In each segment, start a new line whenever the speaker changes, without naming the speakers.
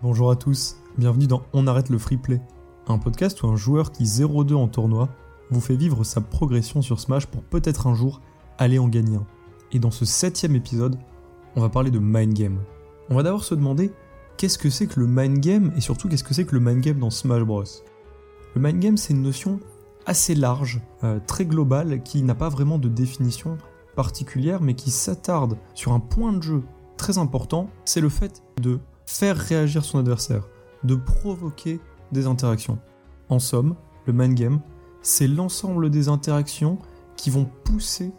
Bonjour à tous, bienvenue dans On arrête le free play, un podcast où un joueur qui 0-2 en tournoi vous fait vivre sa progression sur Smash pour peut-être un jour aller en gagner un. Et dans ce septième épisode, on va parler de mind game. On va d'abord se demander qu'est-ce que c'est que le mind game et surtout qu'est-ce que c'est que le mind game dans Smash Bros? Le mind game c'est une notion assez large, euh, très globale, qui n'a pas vraiment de définition particulière mais qui s'attarde sur un point de jeu très important, c'est le fait de faire réagir son adversaire, de provoquer des interactions. En somme, le mind game, c'est l'ensemble des interactions qui vont pousser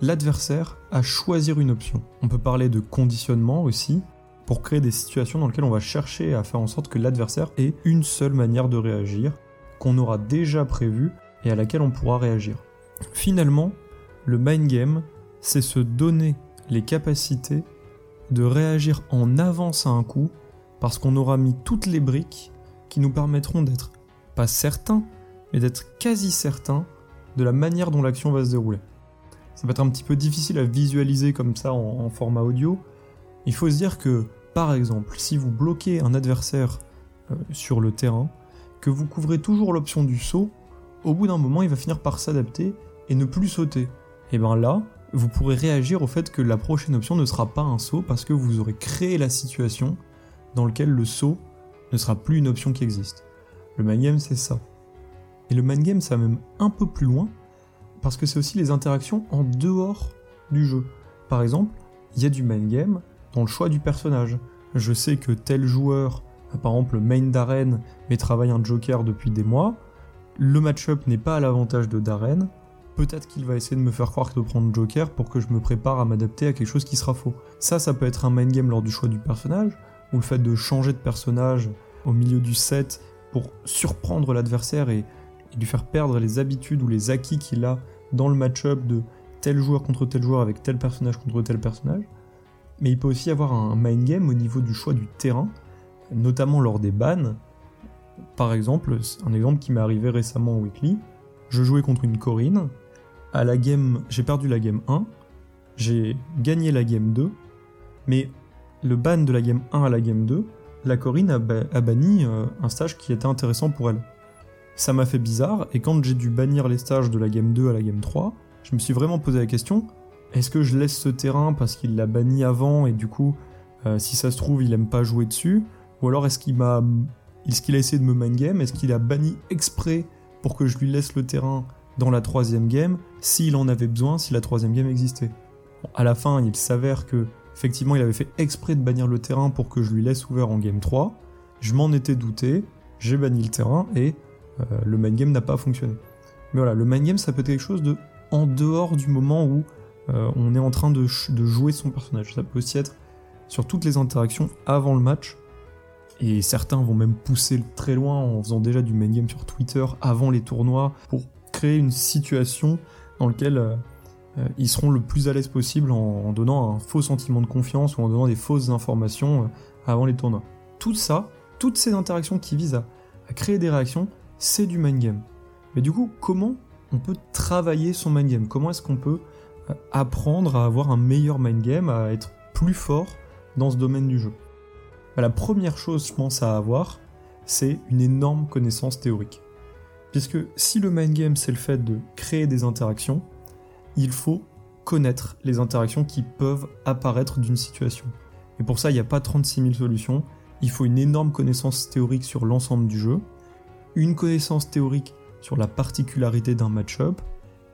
l'adversaire à choisir une option. On peut parler de conditionnement aussi, pour créer des situations dans lesquelles on va chercher à faire en sorte que l'adversaire ait une seule manière de réagir, qu'on aura déjà prévue et à laquelle on pourra réagir. Finalement, le mind game, c'est se donner les capacités de réagir en avance à un coup parce qu'on aura mis toutes les briques qui nous permettront d'être pas certains, mais d'être quasi certains de la manière dont l'action va se dérouler. Ça va être un petit peu difficile à visualiser comme ça en, format audio. Il faut se dire que, par exemple, si vous bloquez un adversaire euh, sur le terrain, que vous couvrez toujours l'option du saut, au bout d'un moment il va finir par s'adapter et ne plus sauter. Et bien là, vous pourrez réagir au fait que la prochaine option ne sera pas un saut parce que vous aurez créé la situation dans laquelle le saut ne sera plus une option qui existe. Le mind game, c'est ça. Et le mind game, ça va même un peu plus loin parce que c'est aussi les interactions en dehors du jeu. Par exemple, il y a du mind game dans le choix du personnage. Je sais que tel joueur, par exemple main d'arène, mais travaille un joker depuis des mois. Le match-up n'est pas à l'avantage de Darren, peut-être qu'il va essayer de me faire croire que de prendre Joker pour que je me prépare à m'adapter à quelque chose qui sera faux. Ça, ça peut être un mind game lors du choix du personnage, ou le fait de changer de personnage au milieu du set pour surprendre l'adversaire et, lui faire perdre les habitudes ou les acquis qu'il a dans le match-up de tel joueur contre tel joueur avec tel personnage contre tel personnage. Mais il peut aussi avoir un mind game au niveau du choix du terrain, notamment lors des bans. Par exemple, un exemple qui m'est arrivé récemment au Weekly, je jouais contre une Corinne, à la game, j'ai perdu la game 1, j'ai gagné la game 2, mais le ban de la game 1 à la game 2, la Corinne a, banni euh, un stage qui était intéressant pour elle. Ça m'a fait bizarre, et quand j'ai dû bannir les stages de la game 2 à la game 3, je me suis vraiment posé la question, est-ce que je laisse ce terrain parce qu'il l'a banni avant et du coup, euh, si ça se trouve, il aime pas jouer dessus Ou alors est-ce qu'il. Est-ce qu'il a essayé de me main game Est-ce qu'il a banni exprès pour que je lui laisse le terrain dans la troisième game s'il en avait besoin, si la troisième game existait. à la fin, il s'avère que effectivement, il avait fait exprès de bannir le terrain pour que je lui laisse ouvert en game 3. Je m'en étais douté, j'ai banni le terrain et euh, le main game n'a pas fonctionné. Mais voilà, le main game, ça peut être quelque chose de en dehors du moment où euh, on est en train de, jouer son personnage. Ça peut aussi être sur toutes les interactions avant le match. Et certains vont même pousser très loin en faisant déjà du main game sur Twitter avant les tournois pour créer une situation dans laquelle euh, euh, ils seront le plus à l'aise possible en, donnant un faux sentiment de confiance ou en donnant des fausses informations euh, avant les tournois. Tout ça, toutes ces interactions qui visent à, créer des réactions, c'est du mind game. Mais du coup, comment on peut travailler son mind game? Comment est-ce qu'on peut apprendre à avoir un meilleur mind game, à être plus fort dans ce domaine du jeu? Bah, La première chose, je pense, à avoir, c'est une énorme connaissance théorique. Puisque si le mind game c'est le fait de créer des interactions, il faut connaître les interactions qui peuvent apparaître d'une situation. Et pour ça, il n'y a pas 36 000 solutions. Il faut une énorme connaissance théorique sur l'ensemble du jeu, une connaissance théorique sur la particularité d'un match-up,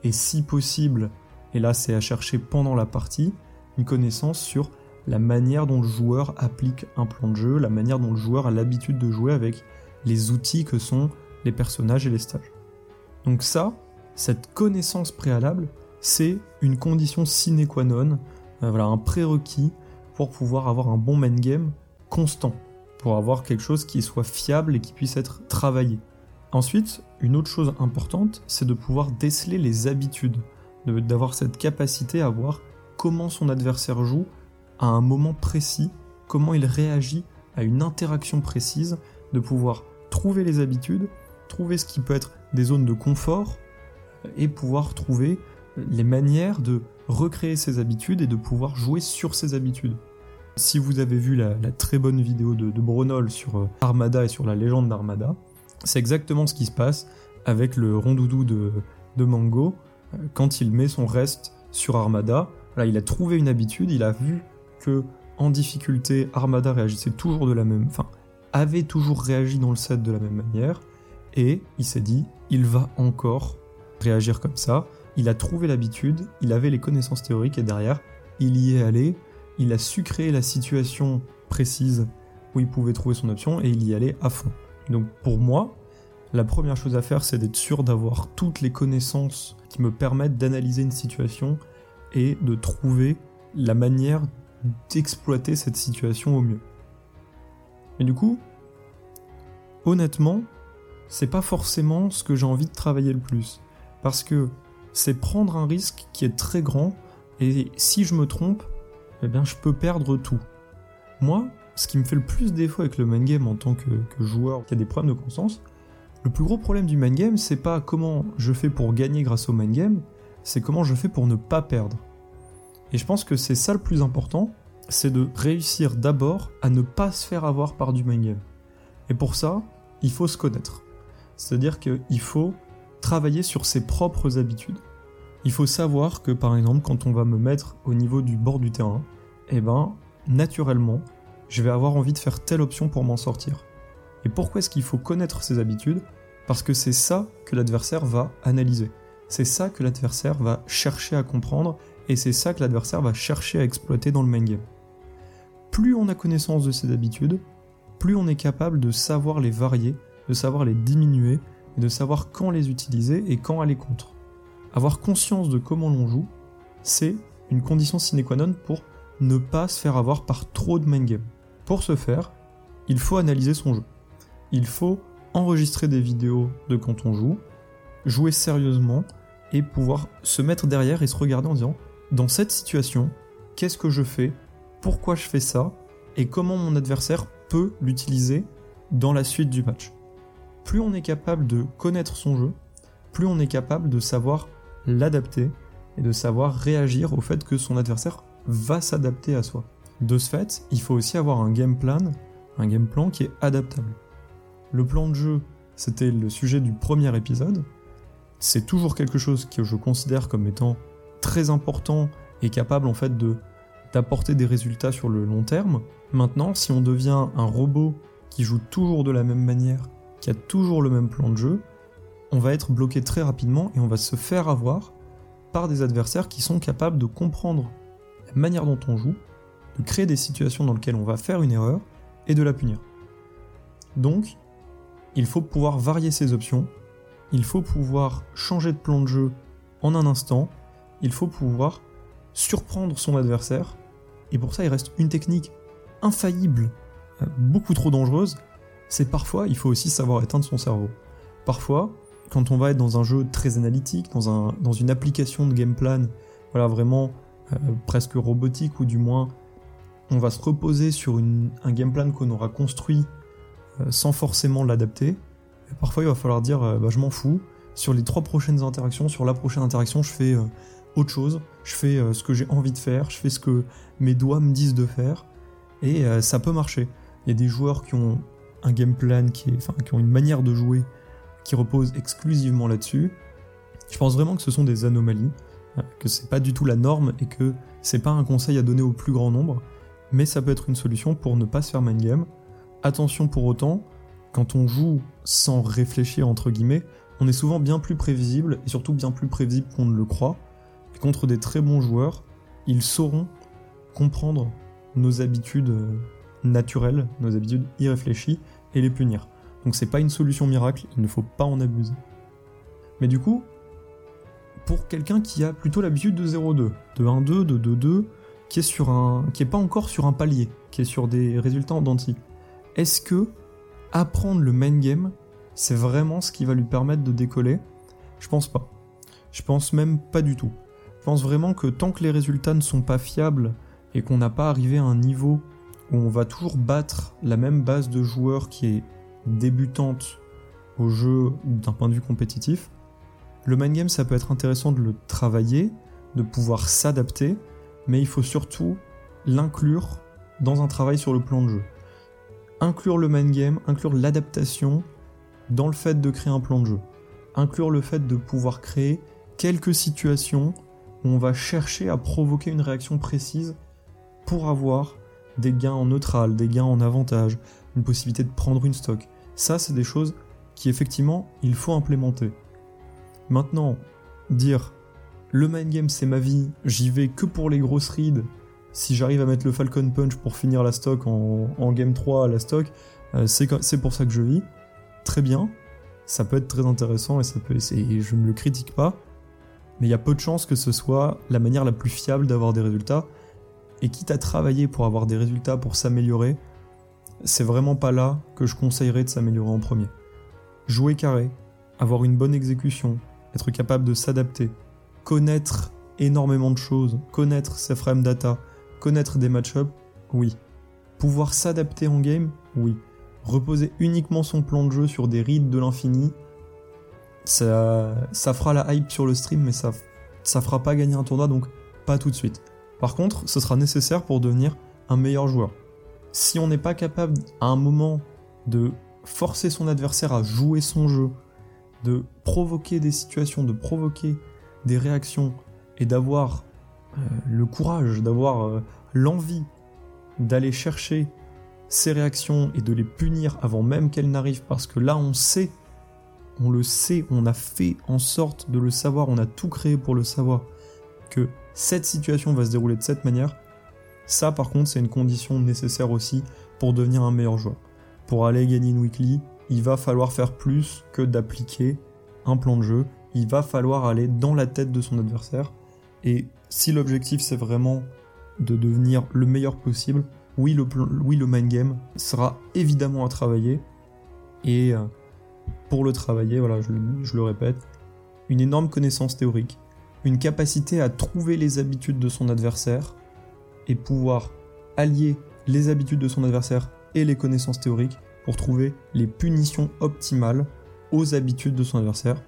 et si possible, et là c'est à chercher pendant la partie, une connaissance sur la manière dont le joueur applique un plan de jeu, la manière dont le joueur a l'habitude de jouer avec les outils que sont les personnages et les stages. Donc ça, cette connaissance préalable, c'est une condition sine qua non, euh, voilà, un prérequis pour pouvoir avoir un bon main game constant, pour avoir quelque chose qui soit fiable et qui puisse être travaillé. Ensuite, une autre chose importante, c'est de pouvoir déceler les habitudes, d'avoir cette capacité à voir comment son adversaire joue à un moment précis, comment il réagit à une interaction précise, de pouvoir trouver les habitudes trouver ce qui peut être des zones de confort et pouvoir trouver les manières de recréer ses habitudes et de pouvoir jouer sur ses habitudes. Si vous avez vu la, très bonne vidéo de, de sur euh, Armada et sur la légende d'Armada, c'est exactement ce qui se passe avec le rondoudou de, de Mango euh, quand il met son reste sur Armada. Là, il a trouvé une habitude, il a vu que en difficulté, Armada réagissait toujours de la même, enfin, avait toujours réagi dans le set de la même manière, et il s'est dit, il va encore réagir comme ça. Il a trouvé l'habitude, il avait les connaissances théoriques, et derrière, il y est allé, il a su créer la situation précise où il pouvait trouver son option, et il y allait à fond. Donc pour moi, la première chose à faire, c'est d'être sûr d'avoir toutes les connaissances qui me permettent d'analyser une situation et de trouver la manière d'exploiter cette situation au mieux. Et du coup, honnêtement, c'est pas forcément ce que j'ai envie de travailler le plus. Parce que c'est prendre un risque qui est très grand, et si je me trompe, eh bien je peux perdre tout. Moi, ce qui me fait le plus défaut avec le main game en tant que, joueur qui a des problèmes de conscience, le plus gros problème du main game, c'est pas comment je fais pour gagner grâce au main game, c'est comment je fais pour ne pas perdre. Et je pense que c'est ça le plus important, c'est de réussir d'abord à ne pas se faire avoir par du main game. Et pour ça, il faut se connaître. C'est-à-dire qu'il faut travailler sur ses propres habitudes. Il faut savoir que par exemple, quand on va me mettre au niveau du bord du terrain, eh ben, naturellement, je vais avoir envie de faire telle option pour m'en sortir. Et pourquoi est-ce qu'il faut connaître ses habitudes? Parce que c'est ça que l'adversaire va analyser. C'est ça que l'adversaire va chercher à comprendre et c'est ça que l'adversaire va chercher à exploiter dans le main game. Plus on a connaissance de ses habitudes, plus on est capable de savoir les varier, de savoir les diminuer et de savoir quand les utiliser et quand aller contre. Avoir conscience de comment l'on joue, c'est une condition sine qua non pour ne pas se faire avoir par trop de main game. Pour ce faire, il faut analyser son jeu. Il faut enregistrer des vidéos de quand on joue, jouer sérieusement et pouvoir se mettre derrière et se regarder en disant dans cette situation, qu'est-ce que je fais, pourquoi je fais ça, et comment mon adversaire peut l'utiliser dans la suite du match. Plus on est capable de connaître son jeu, plus on est capable de savoir l'adapter et de savoir réagir au fait que son adversaire va s'adapter à soi. De ce fait, il faut aussi avoir un game plan, un game plan qui est adaptable. Le plan de jeu, c'était le sujet du premier épisode. C'est toujours quelque chose que je considère comme étant très important et capable en fait de d'apporter des résultats sur le long terme. Maintenant, si on devient un robot qui joue toujours de la même manière, qui a toujours le même plan de jeu, on va être bloqué très rapidement et on va se faire avoir par des adversaires qui sont capables de comprendre la manière dont on joue, de créer des situations dans lesquelles on va faire une erreur et de la punir. Donc, il faut pouvoir varier ses options, il faut pouvoir changer de plan de jeu en un instant il faut pouvoir surprendre son adversaire. Et pour ça, il reste une technique infaillible, euh, beaucoup trop dangereuse. C'est parfois, il faut aussi savoir éteindre son cerveau. Parfois, quand on va être dans un jeu très analytique, dans, un, dans une application de game plan, voilà, vraiment euh, presque robotique, ou du moins, on va se reposer sur un game plan qu'on aura construit euh, sans forcément l'adapter. Parfois, il va falloir dire, bah, je m'en fous. Sur les trois prochaines interactions, sur la prochaine interaction, je fais autre chose, je fais euh, ce que j'ai envie de faire, je fais ce que mes doigts me disent de faire, et euh, ça peut marcher. Il y a des joueurs qui ont un game plan, qui, qui ont une manière de jouer qui repose exclusivement là-dessus. Je pense vraiment que ce sont des anomalies, euh, que c'est pas du tout la norme et que c'est pas un conseil à donner au plus grand nombre, mais ça peut être une solution pour ne pas se faire main game. Attention pour autant, quand on joue sans réfléchir entre guillemets, on est souvent bien plus prévisible et surtout bien plus prévisible qu'on ne le croit contre des très bons joueurs, ils sauront comprendre nos habitudes euh, naturelles, nos habitudes irréfléchies et les punir. Donc c'est pas une solution miracle, il ne faut pas en abuser. Mais du coup, pour quelqu'un qui a plutôt l'habitude de 0-2, de 1-2, de 2-2, qui est sur un, qui est pas encore sur un palier, qui est sur des résultats en denti, est-ce que apprendre le main game, c'est vraiment ce qui va lui permettre de décoller? Je pense pas. Je pense même pas du tout. Je pense vraiment que tant que les résultats ne sont pas fiables et qu'on n'a pas arrivé à un niveau où on va toujours battre la même base de joueurs qui est débutante au jeu d'un point de vue compétitif, le mind game ça peut être intéressant de le travailler, de pouvoir s'adapter, mais il faut surtout l'inclure dans un travail sur le plan de jeu. Inclure le mind game, inclure l'adaptation dans le fait de créer un plan de jeu. Inclure le fait de pouvoir créer quelques situations où on va chercher à provoquer une réaction précise pour avoir des gains en neutral, des gains en avantage, une possibilité de prendre une stock. Ça, c'est des choses qui effectivement il faut implémenter. Maintenant, dire le mind game c'est ma vie, j'y vais que pour les grosses rides, si j'arrive à mettre le Falcon Punch pour finir la stock en, game 3 à la stock, euh, c'est pour ça que je vis. Très bien, ça peut être très intéressant et, ça peut, et je ne le critique pas, mais il y a peu de chances que ce soit la manière la plus fiable d'avoir des résultats. Et quitte à travailler pour avoir des résultats, pour s'améliorer, c'est vraiment pas là que je conseillerais de s'améliorer en premier. Jouer carré, avoir une bonne exécution, être capable de s'adapter, connaître énormément de choses, connaître ses frame data, connaître des match-ups, oui. Pouvoir s'adapter en game, oui. Reposer uniquement son plan de jeu sur des reads de l'infini, ça, ça fera la hype sur le stream, mais ça, ça fera pas gagner un tournoi, donc pas tout de suite. Par contre, ce sera nécessaire pour devenir un meilleur joueur. Si on n'est pas capable à un moment de forcer son adversaire à jouer son jeu, de provoquer des situations, de provoquer des réactions et d'avoir euh, le courage, d'avoir euh, l'envie d'aller chercher ces réactions et de les punir avant même qu'elles n'arrivent parce que là on sait, on le sait, on a fait en sorte de le savoir, on a tout créé pour le savoir que cette situation va se dérouler de cette manière, ça par contre c'est une condition nécessaire aussi pour devenir un meilleur joueur. Pour aller gagner une weekly, il va falloir faire plus que d'appliquer un plan de jeu, il va falloir aller dans la tête de son adversaire. Et si l'objectif c'est vraiment de devenir le meilleur possible, oui le, le mind game sera évidemment à travailler. Et euh, pour le travailler, voilà, je le répète, une énorme connaissance théorique, une capacité à trouver les habitudes de son adversaire et pouvoir allier les habitudes de son adversaire et les connaissances théoriques pour trouver les punitions optimales aux habitudes de son adversaire.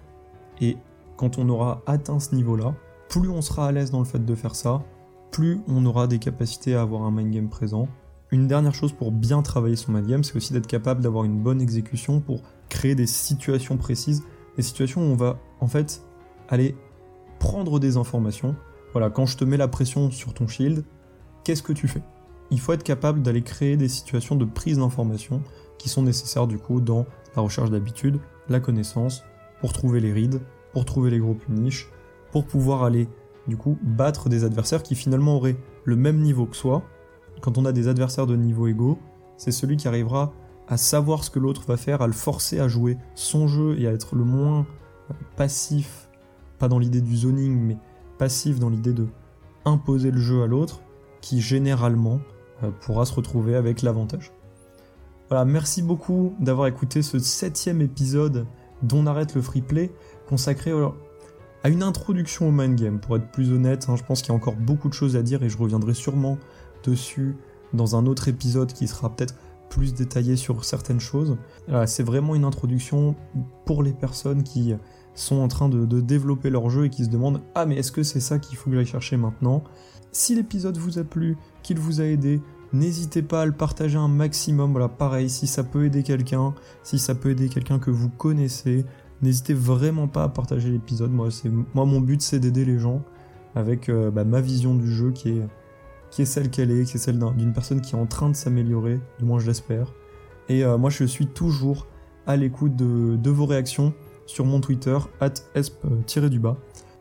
Et quand on aura atteint ce niveau-là, plus on sera à l'aise dans le fait de faire ça, plus on aura des capacités à avoir un mind game présent. Une dernière chose pour bien travailler son mind game, c'est aussi d'être capable d'avoir une bonne exécution pour créer des situations précises, des situations où on va en fait aller prendre des informations. Voilà, quand je te mets la pression sur ton shield, qu'est-ce que tu fais? Il faut être capable d'aller créer des situations de prise d'informations qui sont nécessaires du coup dans la recherche d'habitude, la connaissance, pour trouver les rides, pour trouver les gros punish, pour pouvoir aller du coup battre des adversaires qui finalement auraient le même niveau que soi. Quand on a des adversaires de niveau égaux, c'est celui qui arrivera à savoir ce que l'autre va faire, à le forcer à jouer son jeu et à être le moins passif, pas dans l'idée du zoning, mais passif dans l'idée de imposer le jeu à l'autre, qui généralement euh, pourra se retrouver avec l'avantage. Voilà, merci beaucoup d'avoir écouté ce septième épisode d'On arrête le free play, consacré à une introduction au mind game. Pour être plus honnête, hein, je pense qu'il y a encore beaucoup de choses à dire et je reviendrai sûrement dessus dans un autre épisode qui sera peut-être plus détaillé sur certaines choses. c'est vraiment une introduction pour les personnes qui sont en train de, développer leur jeu et qui se demandent Ah, mais est-ce que c'est ça qu'il faut que j'aille chercher maintenant? Si l'épisode vous a plu, qu'il vous a aidé, N'hésitez pas à le partager un maximum. Voilà, pareil, si ça peut aider quelqu'un, si ça peut aider quelqu'un que vous connaissez, n'hésitez vraiment pas à partager l'épisode. Moi, moi mon but, c'est d'aider les gens avec euh, bah, ma vision du jeu qui est celle qu'elle est, qui est celle d'une personne qui est en train de s'améliorer, du moins je l'espère. Et euh, moi, je suis toujours à l'écoute de, vos réactions sur mon Twitter, esp-du-bas.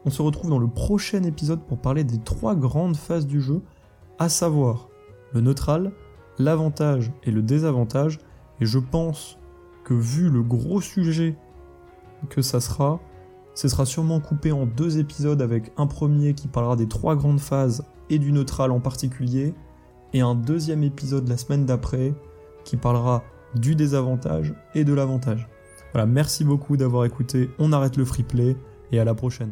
On se retrouve dans le prochain épisode pour parler des trois grandes phases du jeu, à savoir le neutral, l'avantage et le désavantage, et je pense que vu le gros sujet que ça sera, ce sera sûrement coupé en deux épisodes avec un premier qui parlera des trois grandes phases et du neutral en particulier, et un deuxième épisode la semaine d'après qui parlera du désavantage et de l'avantage. Voilà, merci beaucoup d'avoir écouté, on arrête le free play et à la prochaine.